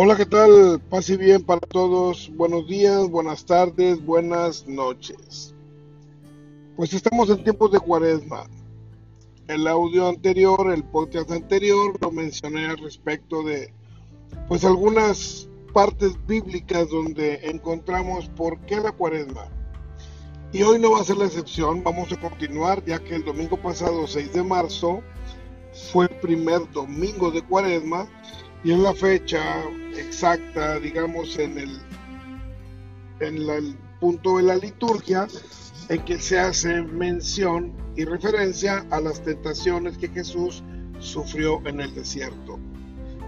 Hola, ¿qué tal? Paz y bien para todos. Buenos días, buenas tardes, buenas noches. Pues estamos en tiempos de cuaresma. El audio anterior, el podcast anterior, lo mencioné al respecto de pues algunas partes bíblicas donde encontramos por qué la cuaresma. Y hoy no va a ser la excepción, vamos a continuar ya que el domingo pasado, 6 de marzo, fue el primer domingo de cuaresma y es la fecha exacta, digamos, en el, en el punto de la liturgia en que se hace mención y referencia a las tentaciones que Jesús sufrió en el desierto.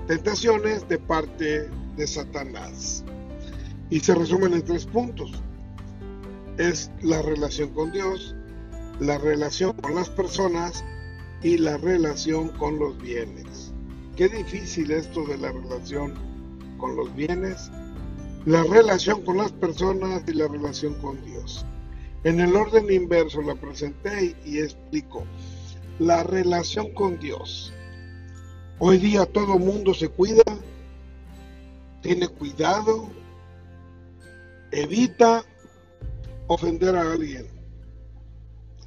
Tentaciones de parte de Satanás. Y se resumen en tres puntos. Es la relación con Dios, la relación con las personas y la relación con los bienes. Qué difícil esto de la relación con los bienes, la relación con las personas y la relación con Dios. En el orden inverso la presenté y explico. La relación con Dios. Hoy día todo mundo se cuida, tiene cuidado, evita ofender a alguien,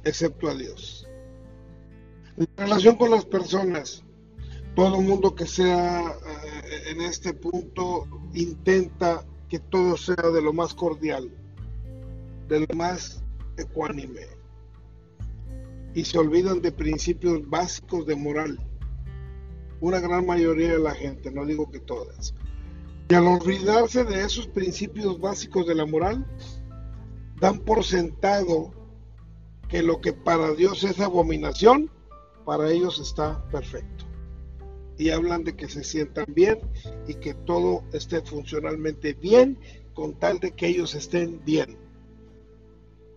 excepto a Dios. La relación con las personas. Todo mundo que sea eh, en este punto intenta que todo sea de lo más cordial, de lo más ecuánime y se olvidan de principios básicos de moral. Una gran mayoría de la gente, no digo que todas. Y al olvidarse de esos principios básicos de la moral, dan por sentado que lo que para Dios es abominación, para ellos está perfecto. Y hablan de que se sientan bien y que todo esté funcionalmente bien con tal de que ellos estén bien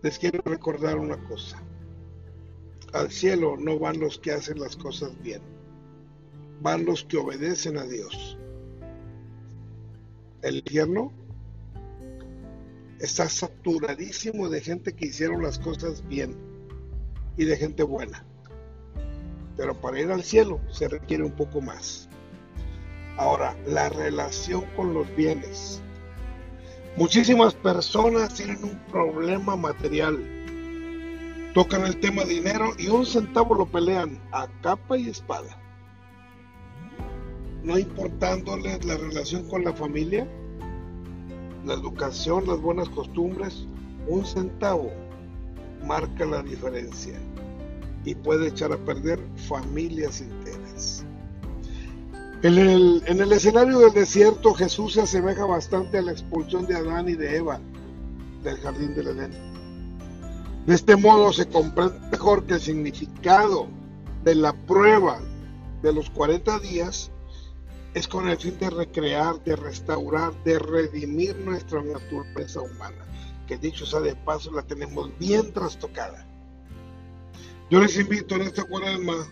les quiero recordar una cosa. Al cielo no van los que hacen las cosas bien, van los que obedecen a Dios. El infierno está saturadísimo de gente que hicieron las cosas bien y de gente buena. Pero para ir al cielo se requiere un poco más. Ahora, la relación con los bienes Muchísimas personas tienen un problema material. Tocan el tema dinero y un centavo lo pelean a capa y espada. No importándoles la relación con la familia, la educación, las buenas costumbres, un centavo marca la diferencia y puede echar a perder familias enteras. En el, escenario del desierto Jesús se asemeja bastante a la expulsión de Adán y de Eva del jardín del Edén. De este modo se comprende mejor que el significado de la prueba de los 40 días es con el fin de recrear, de restaurar, de redimir nuestra naturaleza humana, que dicho sea de paso la tenemos bien trastocada. Yo les invito en esta cuaresma,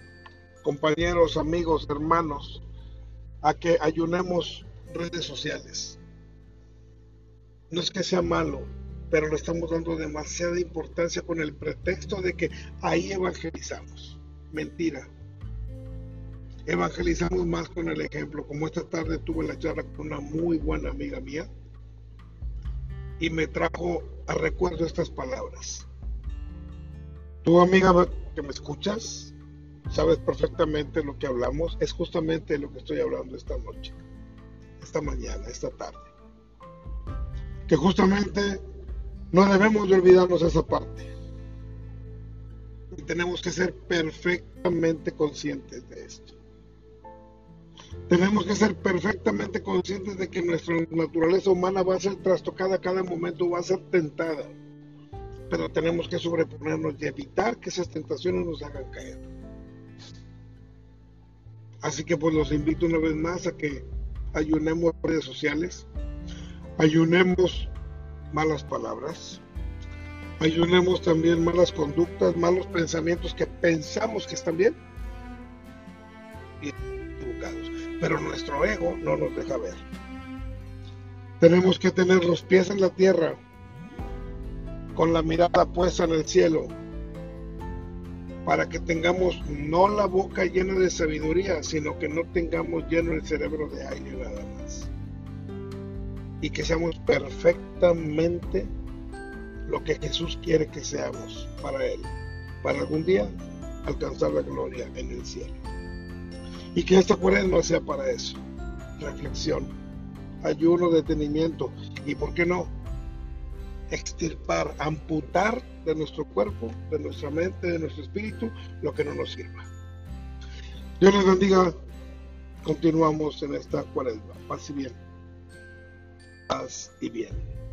compañeros, amigos, hermanos, a que ayunemos redes sociales. No es que sea malo, pero le estamos dando demasiada importancia con el pretexto de que ahí evangelizamos. Mentira. Evangelizamos más con el ejemplo. Como esta tarde tuve la charla con una muy buena amiga mía y me trajo a recuerdo estas palabras. Tu amiga que me escuchas, sabes perfectamente lo que hablamos, es justamente lo que estoy hablando esta noche, esta mañana, esta tarde. Que justamente no debemos de olvidarnos esa parte. Y tenemos que ser perfectamente conscientes de esto. Tenemos que ser perfectamente conscientes de que nuestra naturaleza humana va a ser trastocada cada momento, va a ser tentada. Pero tenemos que sobreponernos y evitar que esas tentaciones nos hagan caer. Así que pues los invito una vez más a que ayunemos redes sociales, ayunemos malas palabras, ayunemos también malas conductas, malos pensamientos que pensamos que están bien y equivocados, pero nuestro ego no nos deja ver. Tenemos que tener los pies en la tierra, con la mirada puesta en el cielo, para que tengamos no la boca llena de sabiduría, sino que no tengamos lleno el cerebro de aire nada más. y que seamos perfectamente lo que Jesús quiere que seamos para Él, para algún día alcanzar la gloria en el cielo. Y que esta cuaresma sea para eso, reflexión, ayuno, detenimiento y, ¿por qué no? Extirpar, amputar de nuestro cuerpo, de nuestra mente, de nuestro espíritu, lo que no nos sirva. Dios les bendiga. Continuamos en esta cuaresma. Paz y bien. Paz y bien.